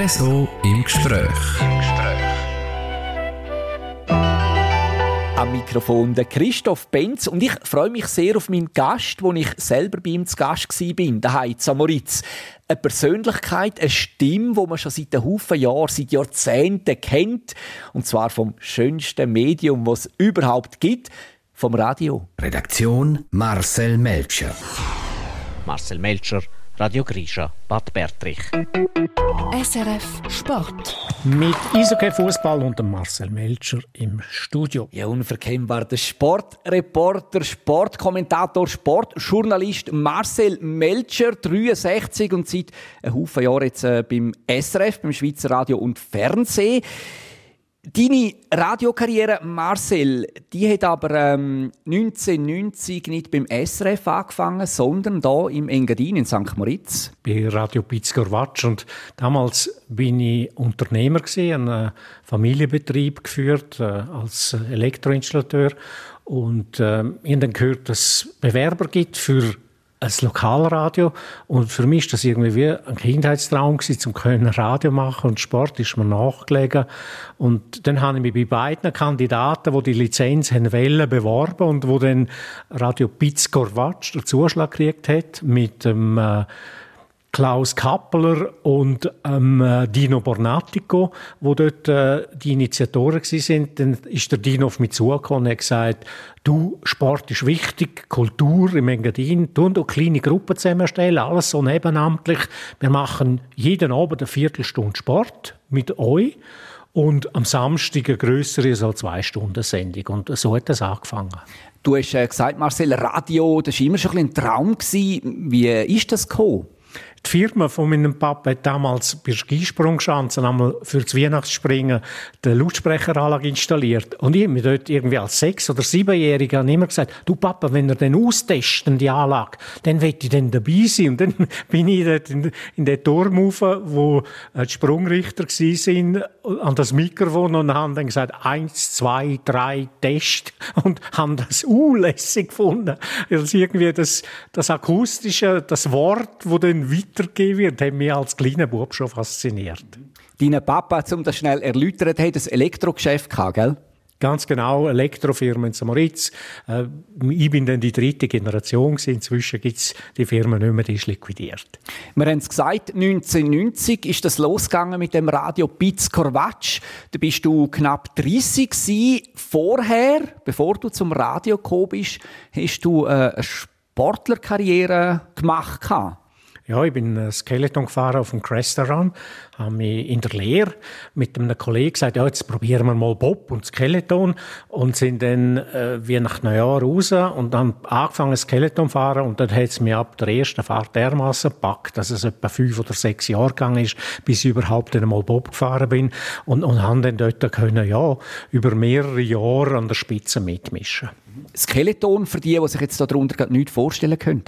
RSO im Gespräch. Am Mikrofon der Christoph Benz und ich freue mich sehr auf meinen Gast, wo ich selber bei ihm zu Gast war, daheim in Moritz. Eine Persönlichkeit, eine Stimme, die man schon seit einem Haufen Jahren, seit Jahrzehnten kennt. Und zwar vom schönsten Medium, was es überhaupt gibt, vom Radio. Redaktion Marcel Melcher. Marcel Melcher, Radio Grisha, Bad Bertrich. SRF Sport. Mit Eishockey Fußball und dem Marcel Melcher im Studio. Ja, unverkennbar der Sportreporter, Sportkommentator, Sportjournalist Marcel Melcher, 63 und seit einem Haufen Jahren jetzt äh, beim SRF, beim Schweizer Radio und Fernsehen. Deine Radiokarriere, Marcel, die hat aber ähm, 1990 nicht beim SRF angefangen, sondern da im Engadin in St. Moritz. Bei Radio Pitzgorwatsch und damals bin ich Unternehmer gewesen, einen Familienbetrieb geführt äh, als Elektroinstallateur und äh, ich habe dann gehört, dass es Bewerber gibt für ein Lokalradio. Und für mich ist das irgendwie wie ein Kindheitstraum gewesen, zum können Radio machen und Sport ist mir nachgelegen. Und dann habe ich mich bei beiden Kandidaten, wo die Lizenz haben wollen, beworben und wo dann Radio Pitzgorwatsch den Zuschlag gekriegt hat mit dem äh, Klaus Kappeler und ähm, äh, Dino Bornatico, wo dort äh, die Initiatoren sind, dann ist der Dino auf mich zugekommen und hat gesagt, du, Sport ist wichtig, Kultur im Engadin, tun du kleine Gruppen zusammenstellen, alles so nebenamtlich. Wir machen jeden Abend eine Viertelstunde Sport mit euch und am Samstag eine grössere, so zwei Stunden Sendung. Und so hat das angefangen. Du hast äh, gesagt, Marcel, Radio, das war immer schon ein, Traum. Wie ist das gekommen? Die Firma von meinem Papa hat damals bei Skisprungschanzen einmal für das Weihnachtsspringen die Lautsprecheranlage installiert. Und ich habe mir dort irgendwie als Sechs- oder Siebenjähriger immer gesagt, du Papa, wenn er den austesten, die Anlage, dann will ich dann dabei sein. Und dann bin ich dort in, in den Turm rauf, wo die Sprungrichter waren, an das Mikrofon und haben dann gesagt, eins, zwei, drei, Test. Und haben das unlässig gefunden. Also irgendwie das, das Akustische, das Wort, wo dann weiter weitergegeben wird, hat mich als kleiner Bub schon fasziniert. Dein Papa, um das schnell erläutern, hat ein Elektrogeschäft gehabt, gell? Ganz genau, Elektrofirma in Samoritz. Äh, ich bin dann die dritte Generation gewesen. Inzwischen gibt es die Firma nicht mehr, die ist liquidiert. Wir haben es gesagt, 1990 ist das losgegangen mit dem Radio Piz Korvatsch. Da bist du knapp 30 gewesen. Vorher, bevor du zum Radio gekommen bist, hast du äh, eine Sportlerkarriere gemacht. Gehabt. Ja, ich bin Skeleton gefahren auf dem Crestaran, habe mich in der Lehre mit einem Kollegen gesagt, ja, jetzt probieren wir mal Bob und Skeleton und sind dann äh, wie nach einem Jahr raus und dann angefangen Skeleton zu fahren und dann hat es mich ab der ersten Fahrt dermaßen gepackt, dass es etwa fünf oder sechs Jahre gegangen ist, bis ich überhaupt einmal Bob gefahren bin und, und haben dann dort können, ja, über mehrere Jahre an der Spitze mitmischen. Skeleton, für die, die sich jetzt darunter nicht vorstellen können?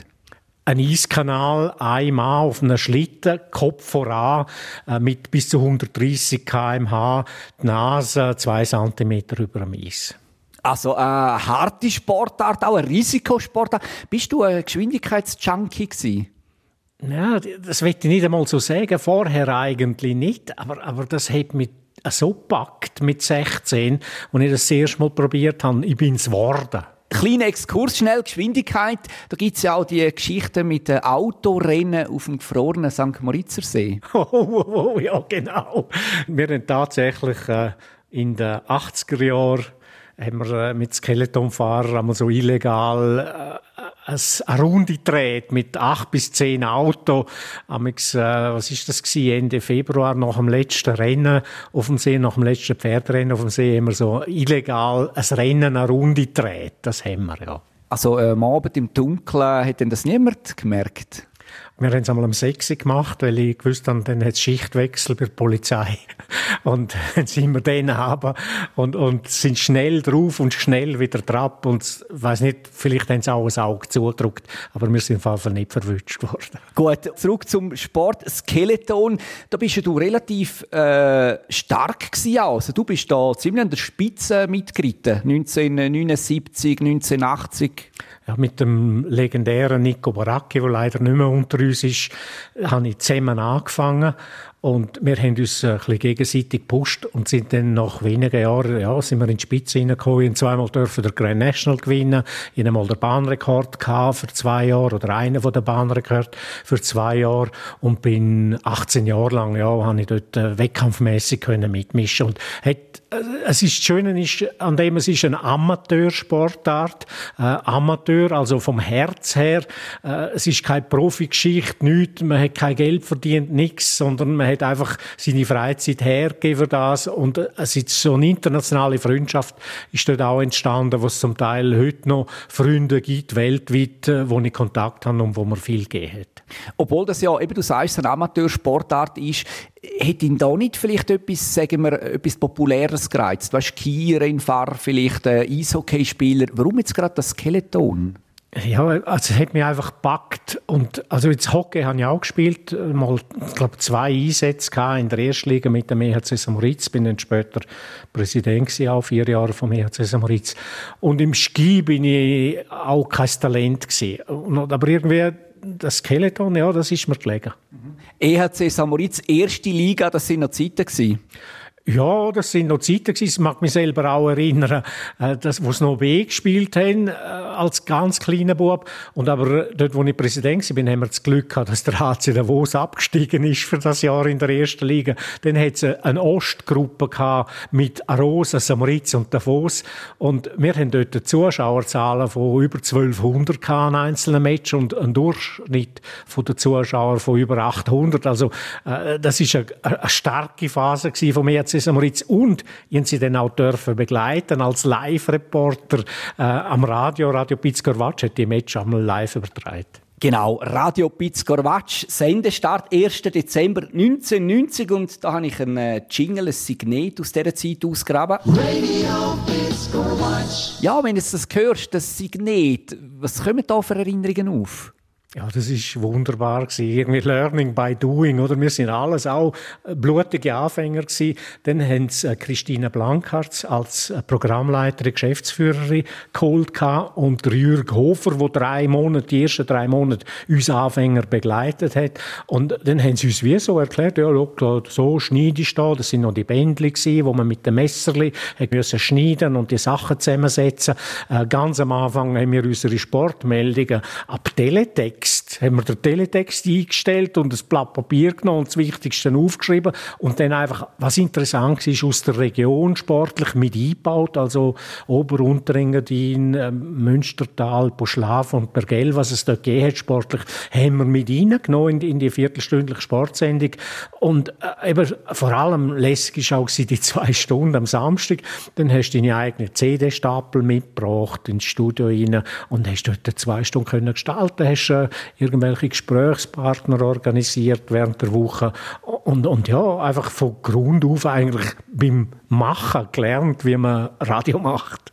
Ein Eiskanal, ein Mann auf einem Schlitten, Kopf voran, äh, mit bis zu 130 km/h, die Nase zwei Zentimeter über dem Eis. Also eine harte Sportart, auch ein Risikosportart. Bist du ein Geschwindigkeitsjunkie gewesen? Ja, das will ich nicht einmal so sagen. Vorher eigentlich nicht, aber, aber das hat mich so gepackt mit 16, als ich das, das erste Mal probiert habe. Ich bin es geworden. Kleiner Exkurs, schnell Geschwindigkeit. Da gibt es ja auch die Geschichte mit den Autorennen auf dem gefrorenen St. Moritzer See. Oh, oh, oh, ja, genau. Wir haben tatsächlich äh, in den 80er Jahren haben wir äh, mit Skeletonfahrern einmal so illegal äh, eine Runde gedreht mit acht bis zehn Autos. Amix, äh, was ist das gewesen? Ende Februar nach dem letzten Rennen auf dem See, nach dem letzten Pferdrennen auf dem See, haben so illegal ein Rennen, eine Runde gedreht. Das haben wir, ja. Also äh, am Abend im Dunkeln hat denn das niemand gemerkt? Wir haben es einmal um 6 Uhr gemacht, weil ich gewusst habe, dann hat es Schichtwechsel bei der Polizei. Und dann sind wir den haben und, und sind schnell drauf und schnell wieder drauf. Und weiß nicht, vielleicht haben sie auch ein Auge zugedrückt, aber wir sind auf jeden Fall nicht verwünscht worden. Gut, zurück zum Sport Skeleton. Da bist du relativ äh, stark gewesen. Also, du bist da ziemlich an der Spitze mitgeritten. 1979, 1980. Ja, mit dem legendären Nico Baracchi, der leider nicht mehr unter uns ist, habe ich zusammen angefangen und wir haben uns ein bisschen gegenseitig gepusht und sind dann nach wenigen Jahren, ja, sind wir in die Spitze reingekommen. und zweimal dürfen der Grand National gewinnen. Ich einmal den Bahnrekord gehabt für zwei Jahre oder einen von der Bahnrekord für zwei Jahre und bin 18 Jahre lang, ja, habe ich dort äh, wettkampfmäßig können mitmischen und hat, äh, es ist das Schöne ist, an dem es ist eine Amateursportart, äh, Amateur, also vom Herz her. Äh, es ist keine Profigeschichte, nichts, man hat kein Geld verdient, nichts, sondern man hat einfach seine Freizeit hergegeben für das und es ist so eine internationale Freundschaft ist dort auch entstanden, wo es zum Teil heute noch Freunde gibt, weltweit, äh, wo ich Kontakt habe und wo man viel gegeben hat. Obwohl das ja, eben du sagst, eine Amateursportart ist, hätte ihn da nicht vielleicht etwas, sagen wir, etwas Populäres gereizt? Weißt, Skirennfahrer, vielleicht äh, Eishockeyspieler. Warum jetzt gerade das Skeleton? Ja, also es hat mich einfach gepackt. Und, also jetzt Hockey habe ich auch gespielt, mal, ich glaube, zwei Einsätze in der ersten Liga mit dem EHC Samoritz, bin dann später Präsident gewesen, auch vier Jahre vom EHC Samoritz. Und im Ski bin ich auch kein Talent gewesen. aber irgendwie, das Skeleton, ja, das ist mir gelegen. Mhm. EHC Samoritz, erste Liga, das sind noch Zeiten gewesen. Ja, das sind noch Zeiten gewesen. Ich mag mich selber auch erinnern, äh, dass, wo sie noch B gespielt haben, äh, als ganz kleiner Bub. Und aber dort, wo ich Präsident war, haben wir das Glück gehabt, dass der HC Davos abgestiegen ist für das Jahr in der ersten Liga. Dann hat es eine Ostgruppe gehabt mit Arosa, Samaritz und Davos. Und wir haben dort Zuschauerzahlen von über 1200 gehabt, einzelnen Match und einen Durchschnitt von den Zuschauern von über 800. Also, äh, das ist eine, eine starke Phase gewesen von mir HC Moritz und ich sie dann auch dürfen begleiten als Live-Reporter äh, am Radio. Radio Pizkorvatsch hat die Match einmal live übertragen. Genau, Radio Pizkorvatsch, Sendestart 1. Dezember 1990 und da habe ich ein äh, Jingle, ein Signet aus dieser Zeit ausgraben. Radio Ja, wenn du das hörst, das Signet, was kommen da für Erinnerungen auf? Ja, das ist wunderbar gewesen. Irgendwie Learning by Doing, oder? Wir sind alles auch äh, blutige Anfänger gewesen. Dann haben sie äh, Christine Blankhartz als äh, Programmleiterin, Geschäftsführerin geholt und Jürg Hofer, der drei Monate, die ersten drei Monate uns Anfänger begleitet hat. Und dann haben sie uns wie so erklärt, ja, schau, so schneidest du da. Das sind noch die Bändli gewesen, wo man mit dem Messerli müssen schneiden und die Sachen zusammensetzen. ganz am Anfang haben wir unsere Sportmeldungen ab Teletext Text, haben wir den Teletext eingestellt und ein Blatt Papier genommen und das Wichtigste aufgeschrieben und dann einfach, was interessant ist, aus der Region sportlich mit eingebaut, also Ober- Unterengadin, ähm, Münstertal, Poschlaf und Bergell, was es dort gegeben hat sportlich, haben wir mit reingenommen in, in die viertelstündliche Sportsendung und äh, eben vor allem lässig war auch die zwei Stunden am Samstag, dann hast du deine eigene CD-Stapel mitgebracht ins Studio rein und hast dort zwei Stunden können gestalten, hast äh, irgendwelche Gesprächspartner organisiert während der Woche und, und ja, einfach von Grund auf eigentlich beim Machen gelernt, wie man Radio macht.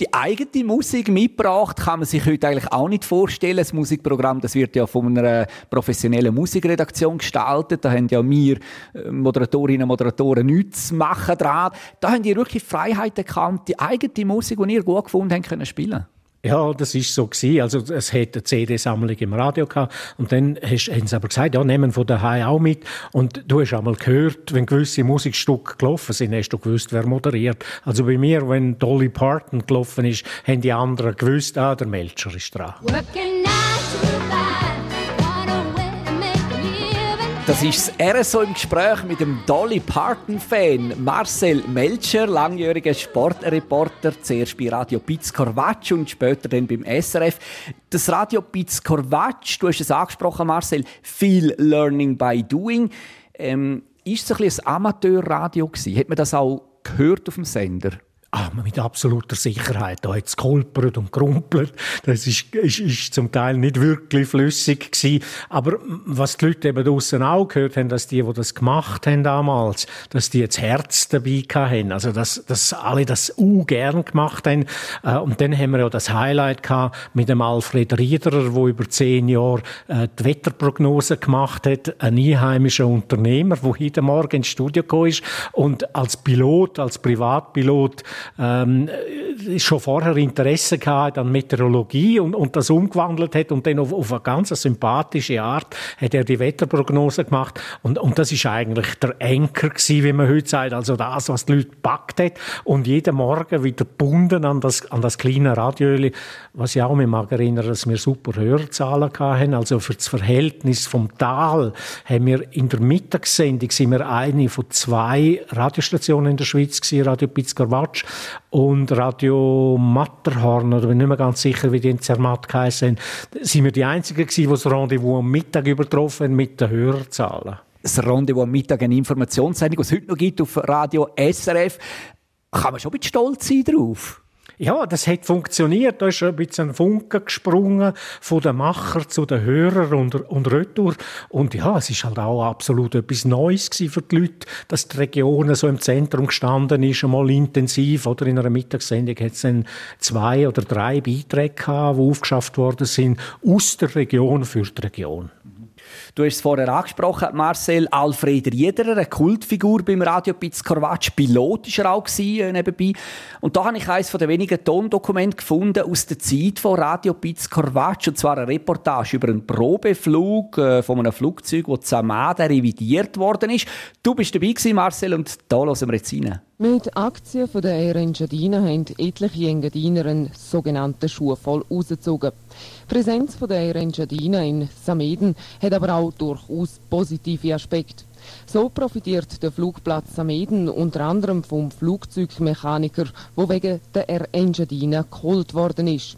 Die eigene Musik mitgebracht kann man sich heute eigentlich auch nicht vorstellen. Das Musikprogramm, das wird ja von einer professionellen Musikredaktion gestaltet. Da haben ja wir äh, Moderatorinnen und Moderatoren nichts zu machen dran. Da haben die wirklich Freiheit erkannt, die eigene Musik, die ihr gut gefunden habt, können spielen. Ja, das ist so gewesen. Also es hat eine CD-Sammlung im Radio gehabt und dann hast, haben sie aber gesagt, ja, nehmen von daheim auch mit. Und du hast einmal gehört, wenn gewisse Musikstücke gelaufen sind, hast du gewusst, wer moderiert. Also bei mir, wenn Dolly Parton gelaufen ist, haben die anderen gewusst, ah, der Melcher ist dran. Working Das ist das RSO im Gespräch mit dem Dolly Parton-Fan Marcel Melcher, langjähriger Sportreporter, zuerst bei Radio Piz Corvatsch und später dann beim SRF. Das Radio Piz Corvatsch, du hast es angesprochen, Marcel, viel Learning by Doing. Ähm, ist es ein, ein Amateurradio gewesen? Hat man das auch gehört auf dem Sender? Ah, mit absoluter Sicherheit. Da hat es geholpert und gerumpelt. Das ist, ist, ist zum Teil nicht wirklich flüssig gewesen. Aber was die Leute eben draussen auch gehört haben, dass die, die das gemacht haben damals, dass die jetzt Herz dabei hatten. Also, dass, dass alle das u gern gemacht haben. Äh, und dann haben wir ja das Highlight gehabt mit dem Alfred Riederer, der über zehn Jahre äh, die Wetterprognose gemacht hat. Ein einheimischer Unternehmer, der heute Morgen ins Studio gekommen ist und als Pilot, als Privatpilot ähm, schon vorher Interesse gehabt an Meteorologie und, und das umgewandelt hat und dann auf, auf eine ganz sympathische Art hat er die Wetterprognose gemacht. Und, und das ist eigentlich der Enker gewesen, wie man heute sagt, also das, was die Leute packt hat. Und jeden Morgen wieder gebunden an das, an das kleine Radioöli, was ich auch mich mag erinnern, dass wir super Hörzahlen hatten, also für das Verhältnis vom Tal haben wir in der Mittagssendung sind wir eine von zwei Radiostationen in der Schweiz gewesen, Radio Pitzgerwatsch und Radio Matterhorn, oder bin nicht mehr ganz sicher, wie die in Zermatt geheißen sind wir die Einzigen gewesen, die das Rendezvous am Mittag übertroffen mit den Hörerzahlen. Das Rendezvous am Mittag, eine Informationssendung, die es heute noch gibt auf Radio SRF. Kann man schon ein bisschen stolz sein drauf? Ja, das hat funktioniert. Da ist ein bisschen ein Funken gesprungen von den Macher zu den Hörern und, und Retour. Und ja, es ist halt auch absolut etwas Neues für die Leute, dass die Region so im Zentrum gestanden ist, einmal intensiv. Oder in einer Mittagssendung hat es dann zwei oder drei Beiträge gehabt, die aufgeschafft worden sind aus der Region für die Region. Du hast es vorher angesprochen, Marcel Alfred Riederer, eine Kultfigur beim Radio Piz Corvatsch. Pilot war er auch äh, nebenbei. Und da habe ich eines der wenigen Tondokumente gefunden aus der Zeit von Radio Piz Corvatsch. Und zwar eine Reportage über einen Probeflug äh, von einem Flugzeug, das Zamada revidiert worden ist. Du bist dabei gewesen, Marcel, und da hören wir jetzt rein. Mit Aktien von der Air Engadina haben etliche Engadiner einen sogenannten Schuh voll rausgezogen. Die Präsenz von der Air Engadina in Sameden hat aber auch durchaus positive Aspekte. So profitiert der Flugplatz Sameden unter anderem vom Flugzeugmechaniker, wo wegen der Air Engadina geholt worden ist.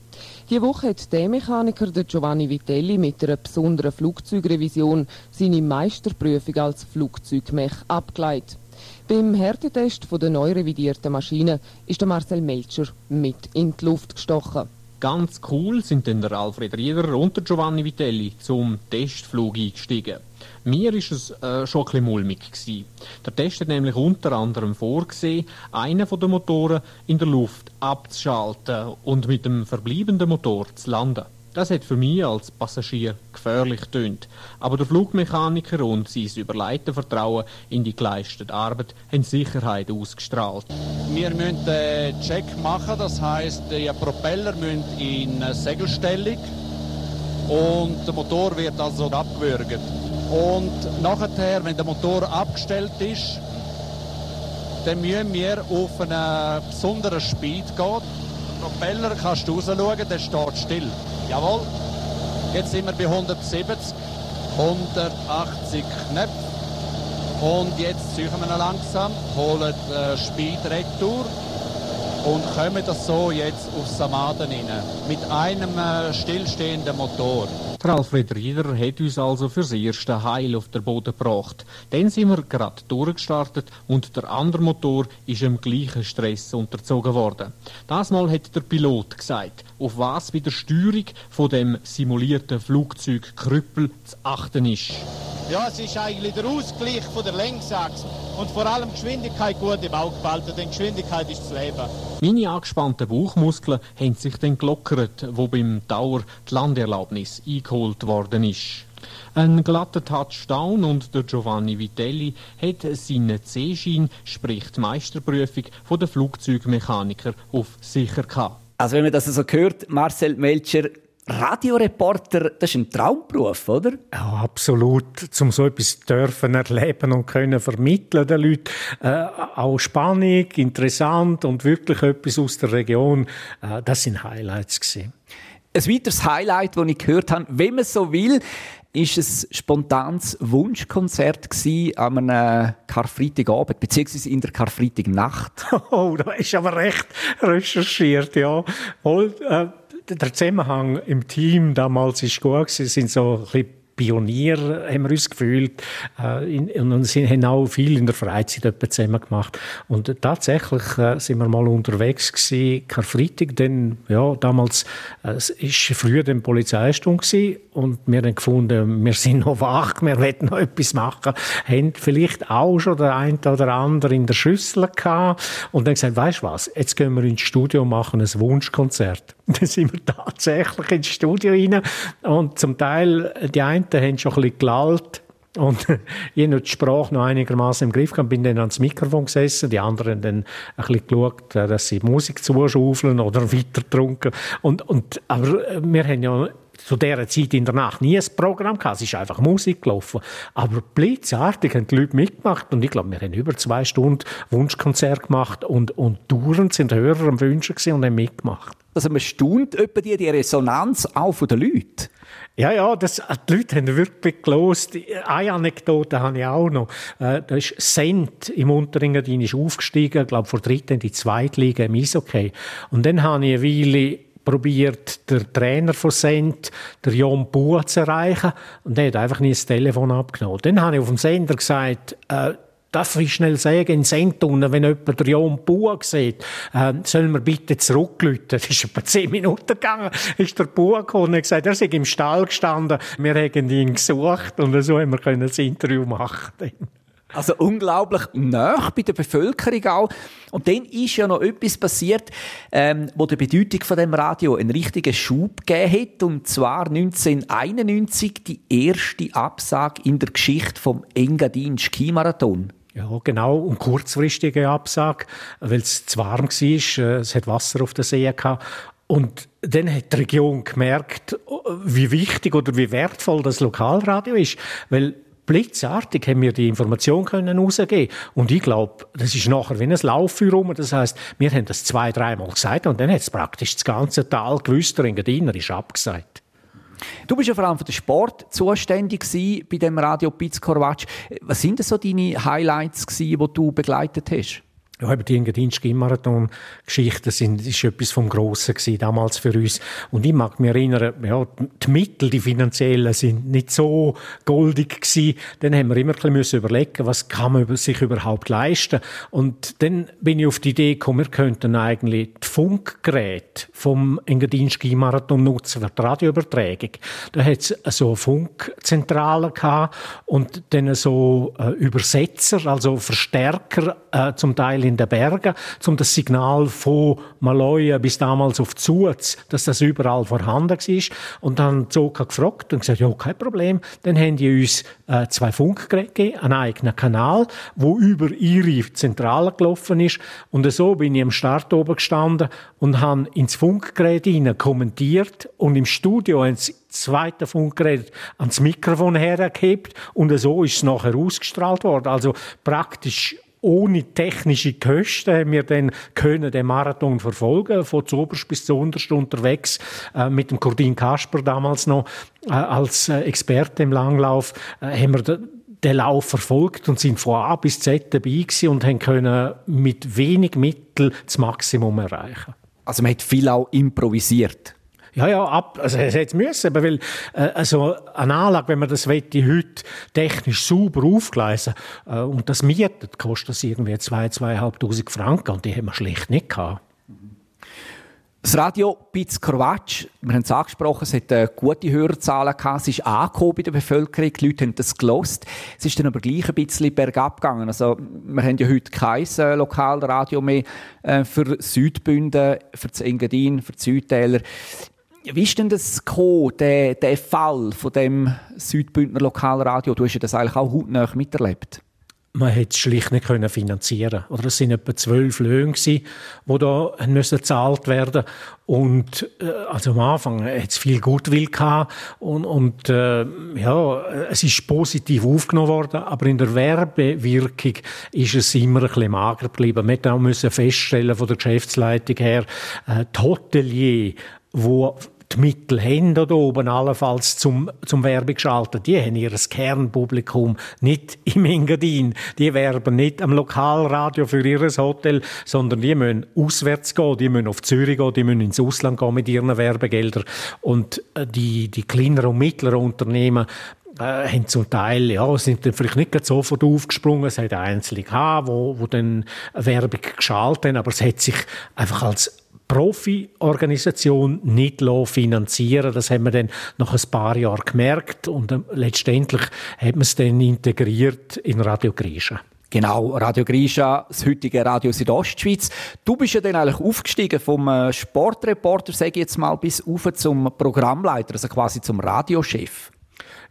Die Woche hat der Mechaniker der Giovanni Vitelli mit einer besonderen Flugzeugrevision seine Meisterprüfung als Flugzeugmech abgeleitet. Beim Härtetest der neu revidierten Maschine ist der Marcel Melcher mit in die Luft gestochen. Ganz cool sind dann der Alfred Rieder und der Giovanni Vitelli zum Testflug eingestiegen. Mir ist es äh, schon ein bisschen mulmig gewesen. Der Test hat nämlich unter anderem vorgesehen, einen von den Motoren in der Luft abzuschalten und mit dem verbleibenden Motor zu landen. Das hat für mich als Passagier gefährlich tönt. Aber der Flugmechaniker und sein überleite Vertrauen in die geleistete Arbeit haben Sicherheit ausgestrahlt. Wir müssen den Check machen, das heißt, die Propeller müssen in Segelstellung und der Motor wird also abgewürgt. Und nachher, wenn der Motor abgestellt ist, dann müssen wir auf einen besonderen Speed gehen. Propeller kannst du rausschauen, der steht still. Jawohl. Jetzt sind wir bei 170, 180 Knöpfe. Und jetzt suchen wir noch langsam, holen äh, Speed retour und kommen das so jetzt auf Samaden rein. Mit einem äh, stillstehenden Motor. Alfred Rieder hat uns also fürs erste Heil auf der Boden gebracht. Dann sind wir gerade durchgestartet und der andere Motor ist im gleichen Stress unterzogen worden. Das Mal hat der Pilot gesagt, auf was bei der Steuerung von dem simulierten Flugzeug Krüppel zu achten ist. Ja, es ist eigentlich der Ausgleich von der Längsachse und vor allem Geschwindigkeit gut im Auge behalten, denn Geschwindigkeit ist das Leben. Meine angespannten Bauchmuskeln haben sich dann gelockert, wo beim Tower die Landeerlaubnis eingeholt worden ist. Ein glatter Touchdown und der Giovanni Vitelli hat seinen C-Schein, sprich die Meisterprüfung von der Flugzeugmechaniker, auf sicher gehabt. Also wenn man das so hört, Marcel Melcher, Radioreporter, das ist ein Traumberuf, oder? Ja, absolut. Zum so etwas dürfen erleben und können vermitteln den Leuten. Äh, auch Spannung, interessant und wirklich etwas aus der Region. Äh, das sind Highlights gewesen. Ein weiteres Highlight, das ich gehört habe, wenn man so will, ist ein spontanes Wunschkonzert an einem Karfreitagabend, beziehungsweise in der Karfreitagnacht. Oh, da ist aber recht recherchiert, ja. Und, äh der Zusammenhang im Team damals ist gut Sie sind so ein bisschen Pionier, haben wir uns gefühlt. Äh, und sie haben auch viel in der Freizeit zusammen gemacht. Und tatsächlich äh, sind wir mal unterwegs gewesen, Karfreitag, denn, ja, damals, äh, es ist früher die Polizeistunde gewesen, und wir haben gefunden, wir sind noch wach, wir wollen noch etwas machen. Haben vielleicht auch schon der eine oder andere in der Schüssel gehabt. Und dann gesagt, weißt du was, jetzt gehen wir ins Studio machen ein Wunschkonzert. Dann sind wir tatsächlich ins Studio rein. Und zum Teil, die einen haben schon ein bisschen gelallt Und ich habe die Sprache noch einigermaßen im Griff gehabt, bin dann ans Mikrofon gesessen, die anderen dann ein bisschen geschaut, äh, dass sie Musik zuschaufeln oder weiter trunken. Und, und, aber äh, wir haben ja zu dieser Zeit in der Nacht nie ein Programm gehabt. Es ist einfach Musik gelaufen. Aber blitzartig haben die Leute mitgemacht. Und ich glaube, wir haben über zwei Stunden Wunschkonzert gemacht und, und dauernd sind Hörer am Wünschen und haben mitgemacht. Also man staunt etwa die, die Resonanz auch von den Leuten. Ja, ja, das, die Leute haben wirklich gelost. Eine Anekdote habe ich auch noch. Äh, da ist Sent im Unterengadin ist aufgestiegen, glaube vor dritten in die Zweitliga im Eishockey. Und dann habe ich eine Weile probiert, der Trainer von Sent, der Jon Buhr, zu erreichen. Und der hat einfach nie das Telefon abgenommen. Dann habe ich auf dem Sender gesagt, äh, darf ich schnell sagen, in Sendtunnel, wenn jemand der Jon Buhr sieht, äh, sollen wir bitte zurücklüten. Das ist etwa zehn Minuten gegangen, ist der Buhr gekommen und hat gesagt, er sei im Stall gestanden, wir haben ihn gesucht und so haben wir das Interview machen also unglaublich nah bei der Bevölkerung auch. Und dann ist ja noch etwas passiert, ähm, wo der Bedeutung von dem Radio einen richtigen Schub gegeben hat. Und zwar 1991 die erste Absage in der Geschichte vom Engadin Skimarathon. Ja, genau. Und kurzfristige Absage, weil es zu warm war. Äh, es hat Wasser auf der See gehabt. Und dann hat die Region gemerkt, wie wichtig oder wie wertvoll das Lokalradio ist. Weil blitzartig haben wir die Information können rausgeben und ich glaube, das ist nachher wie ein Lauffeuer rum. Das heißt, wir haben das zwei, dreimal gesagt und dann hat es praktisch das ganze Tal gewusst, der Engadiner ist abgesagt. Du bist ja vor allem für den Sport zuständig bei dem Radio Piz Was sind denn so deine Highlights die du begleitet hast? Ja, eben die Engadin-Skimarathon-Geschichten sind, ist etwas vom Grossen gewesen, damals für uns. Und ich mag mich erinnern, ja, die Mittel, die finanziellen, sind nicht so goldig gewesen. Dann haben wir immer ein bisschen überlegen, was kann man sich überhaupt leisten. Und dann bin ich auf die Idee gekommen, wir könnten eigentlich die Funkgeräte vom Engadin-Skimarathon nutzen für die Radioübertragung. Da hat es so eine Funkzentrale gehabt und dann so äh, Übersetzer, also Verstärker, äh, zum Teil in den Bergen, um das Signal von Maloja bis damals auf Zuz, dass das überall vorhanden war. Und dann Zoka gefragt und gesagt, ja, kein Problem. Dann haben die uns äh, zwei Funkgeräte gegeben, einen eigenen Kanal, wo über ihre Zentrale gelaufen ist. Und so bin ich am Start oben gestanden und habe ins Funkgerät hinein kommentiert und im Studio ein zweite Funkgerät ans Mikrofon hergehebt und so ist es nachher ausgestrahlt worden. Also praktisch ohne technische Kosten haben wir dann können den Marathon verfolgen, von zuoberst bis zu unterst unterwegs, äh, mit dem Kurdin Kasper damals noch äh, als äh, Experte im Langlauf, äh, haben wir den Lauf verfolgt und sind von A bis Z dabei und haben können mit wenig Mitteln das Maximum erreichen. Also man hat viel auch improvisiert. Ja, ja, ab, also es hätte müssen, weil äh, also eine Anlage, wenn man das wette, heute technisch sauber aufgleisen äh, und das mietet, kostet das irgendwie 2.000, 2'500 Franken und die haben wir schlicht nicht gehabt. Das Radio Piz Korvatsch, wir haben es angesprochen, es hat äh, gute Hörerzahlen gehabt, es ist angekommen bei der Bevölkerung, die Leute haben das gelost. Es ist dann aber gleich ein bisschen bergab gegangen. Also, wir haben ja heute kein äh, Lokalradio mehr äh, für Südbünden, für das Engadin, für die Südtäler. Wie ist denn das gekommen, der, der Fall von dem Südbündner Lokalradio? Du hast ja das eigentlich auch hautnah miterlebt. Man hätte es schlicht nicht können finanzieren Oder es sind etwa zwölf Löhne die da müssen gezahlt werden und äh, also am Anfang hat es viel Gutwill und, und äh, ja, es ist positiv aufgenommen worden, aber in der Werbewirkung ist es immer ein bisschen mager geblieben. Wir mussten feststellen von der Geschäftsleitung her, äh, die Hotelier, wo die Mittel haben da oben allenfalls zum, zum Werbung schalten, die haben ihr Kernpublikum nicht im Engadin. Die werben nicht am Lokalradio für ihr Hotel, sondern die müssen auswärts gehen, die müssen auf Zürich gehen, die müssen ins Ausland gehen mit ihren Werbegeldern. Und äh, die, die kleineren und mittleren Unternehmen, äh, haben zum Teil, ja, sind dann vielleicht nicht sofort aufgesprungen. Es hat Einzelne gehabt, wo, wo dann Werbung geschaltet haben, aber es hat sich einfach als Profi-Organisation nicht finanzieren Das haben wir dann nach ein paar Jahren gemerkt und äh, letztendlich hat man es dann integriert in Radio Grisha. Genau, Radio Grisha, das heutige Radio Südostschweiz. Du bist ja dann eigentlich aufgestiegen vom äh, Sportreporter, sage ich jetzt mal, bis auf zum Programmleiter, also quasi zum Radiochef.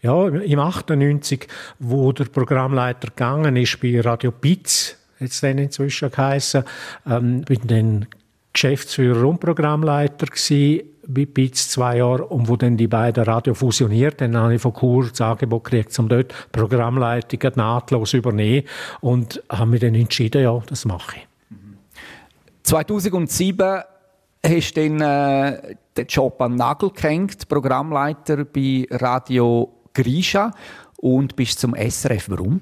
ja, im 98, wo der Programmleiter gegangen ist bei Radio Pitz, jetzt dann inzwischen geheissen, ähm, bin dann Geschäftsführer und Programmleiter gewesen, BITS zwei Jahre und wo dann die beiden Radio fusioniert, dann habe ich von Kur das Angebot gekriegt, um dort Programmleitungen nahtlos übernehmen und habe mich dann entschieden, ja, das mache ich. 2007 hast du dann äh, den Job an Nagel gehängt, Programmleiter bei Radio Grisha und bist zum SRF. Warum?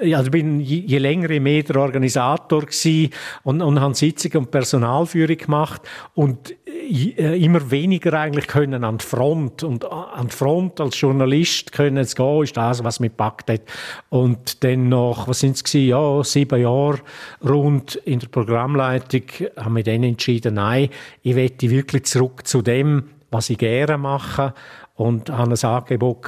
Also bin je, je länger, je mehr der Organisator gsi und, und habe Sitzungen und Personalführung gemacht und äh, immer weniger eigentlich können an die Front und äh, an die Front als Journalist können es gehen, ist das, was mich packt hat. Und dann noch, was sind es ja, sieben Jahre rund in der Programmleitung, haben wir dann entschieden, nein, ich wette wirklich zurück zu dem, was ich gerne mache und habe ein Angebot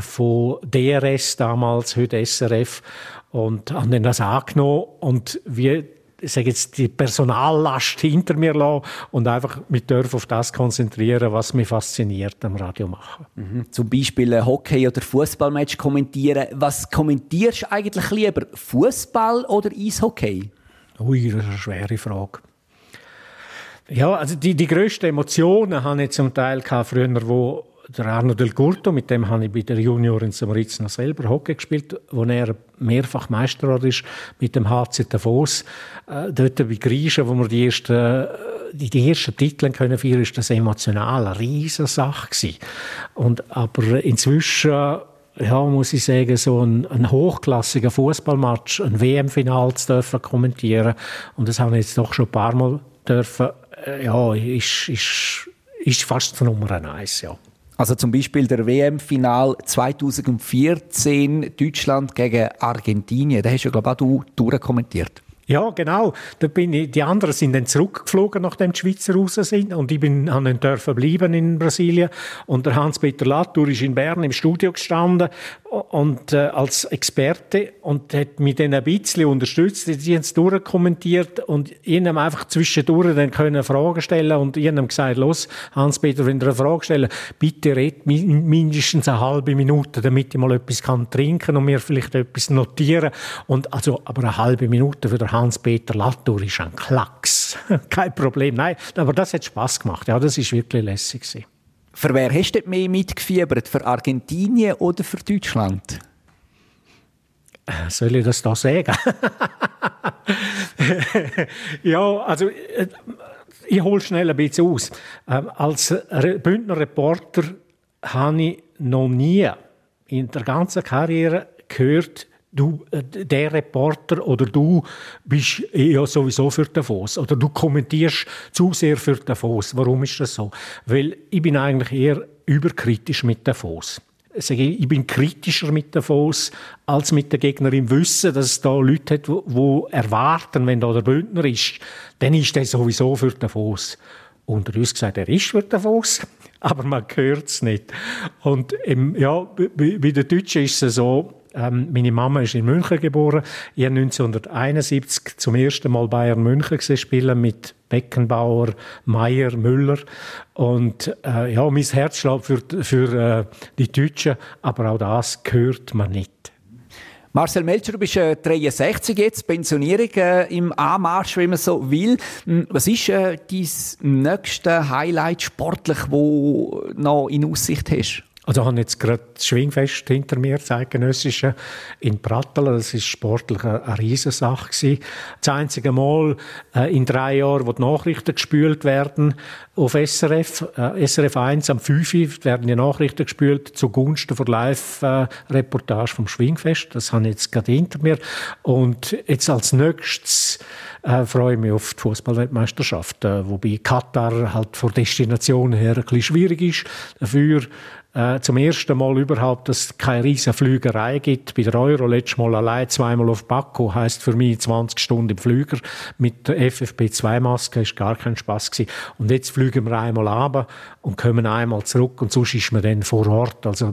von DRS damals, heute SRF, und habe dann das angenommen und ich sage jetzt, die Personallast hinter mir lassen und einfach mich dürfen auf das konzentrieren, was mich fasziniert am Radio machen. Mhm. Zum Beispiel ein Hockey- oder Fußballmatch kommentieren. Was kommentierst du eigentlich lieber? Fußball oder Eishockey? Ui, das ist eine schwere Frage. Ja, also die, die grössten Emotionen hatte ich zum Teil früher, wo der Arno Del Curto, mit dem habe ich bei der Junior in Samaritz noch selber Hockey gespielt, wo er mehrfach Meister ist mit dem HC Davos. Äh, dort bei Griechen, wo wir die ersten, äh, die, die ersten Titel können feiern, ist das emotional eine riesige Sache. Und, aber inzwischen ja, muss ich sagen, so ein, ein hochklassiger Fußballmatch, ein WM-Final zu dürfen kommentieren. Und das haben wir jetzt doch schon ein paar Mal dürfen. Äh, ja, ist, ist, ist fast Nummer eins, ja. Also zum Beispiel der WM-Final 2014 Deutschland gegen Argentinien. Da hast du, glaube ich, auch du durchkommentiert. Ja, genau. Da bin ich, die anderen sind dann zurückgeflogen, nachdem die Schweizer raus sind. Und ich bin, an den dürfen bleiben in Brasilien. Und der Hans-Peter Latour ist in Bern im Studio gestanden und, äh, als Experte und hat mich dann ein bisschen unterstützt. Die haben es durchkommentiert und ihnen einfach zwischendurch dann können Fragen stellen und ihnen gesagt, los, Hans-Peter, wenn ihr eine Frage stellen, bitte red mindestens eine halbe Minute, damit ich mal etwas kann trinken und mir vielleicht etwas notieren. Und also, aber eine halbe Minute für den Hans-Peter Latour ist ein Klacks. Kein Problem. Nein, aber das hat Spaß gemacht. Ja, das ist wirklich lässig gewesen. Für wer hast du mehr mitgefiebert? Für Argentinien oder für Deutschland? Äh, soll ich das da sagen? ja, also äh, ich hole schnell ein bisschen aus. Ähm, als Bündner Reporter habe ich noch nie in der ganzen Karriere gehört, du, äh, der Reporter oder du bist ja sowieso für Davos oder du kommentierst zu sehr für Davos. Warum ist das so? Weil ich bin eigentlich eher überkritisch mit Davos. Ich bin kritischer mit Davos als mit der Gegnerin Wissen, dass es da Leute hat, die erwarten, wenn da der Bündner ist, dann ist der sowieso für Davos. Unter uns gesagt, er ist für Davos, aber man hört es nicht. Und im, ja, bei den Deutschen ist es so, ähm, meine Mama ist in München geboren. Ich habe 1971 zum ersten Mal Bayern München gesehen spielen mit Beckenbauer, Meier, Müller. Und äh, ja, mein Herz schlägt für, für äh, die Deutschen, aber auch das hört man nicht. Marcel Melcher, du bist äh, 63 jetzt, Pensionierung äh, im Anmarsch, wenn man so will. Hm, was ist äh, dein nächstes Highlight sportlich, wo noch in Aussicht hast? Also ich habe jetzt gerade das Schwingfest hinter mir, das eidgenössische, in Pratteln. Das ist sportlich eine, Riesensache. Das einzige Mal äh, in drei Jahren, wo die Nachrichten gespült werden auf SRF. Äh, SRF 1 am 5 werden die Nachrichten gespült zugunsten der Live-Reportage vom Schwingfest. Das habe ich jetzt gerade hinter mir. Und jetzt als nächstes äh, freue ich mich auf die Fußballweltmeisterschaft, wobei Katar halt von Destination her ein bisschen schwierig ist. Dafür äh, zum ersten Mal überhaupt, dass es keine riesen Flügerei gibt. Bei der Euro letztes Mal allein zweimal auf Baku heißt für mich 20 Stunden im Flüger mit der FFP2-Maske ist gar kein Spaß gewesen. Und jetzt fliegen wir einmal runter und kommen einmal zurück und sonst ist man dann vor Ort. Also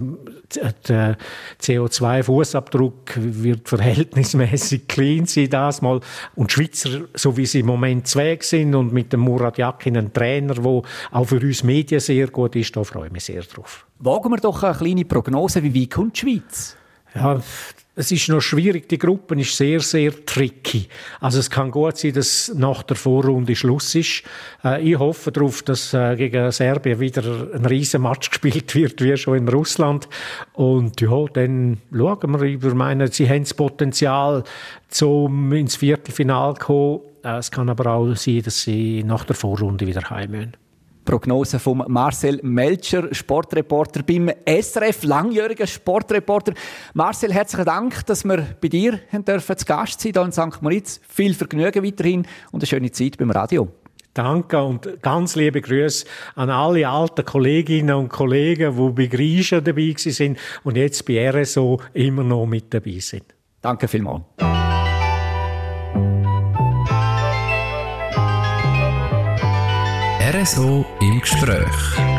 der CO2-Fußabdruck wird verhältnismäßig clean sein das mal. Und die Schweizer, so wie sie im Moment zweig sind und mit dem Murat Yakin, ein Trainer, der auch für uns Medien sehr gut ist, da freue ich mich sehr drauf. Wagen wir doch eine kleine Prognose, wie weit kommt die Schweiz? Ja, es ist noch schwierig. Die Gruppe ist sehr, sehr tricky. Also es kann gut sein, dass nach der Vorrunde Schluss ist. Äh, ich hoffe darauf, dass äh, gegen Serbien wieder ein riesen Match gespielt wird, wie schon in Russland. Und ja, dann schauen wir. Ich meine, sie haben das Potenzial, zum ins Viertelfinale zu kommen. Äh, es kann aber auch sein, dass sie nach der Vorrunde wieder heim müssen. Prognose von Marcel Melcher, Sportreporter beim SRF, langjähriger Sportreporter. Marcel, herzlichen Dank, dass wir bei dir dürfen zu Gast sein hier in St. Moritz. Viel Vergnügen weiterhin und eine schöne Zeit beim Radio. Danke und ganz liebe Grüße an alle alten Kolleginnen und Kollegen, die bei Grisha dabei sind und jetzt bei RSO immer noch mit dabei sind. Danke vielmals. RSO im Gespräch.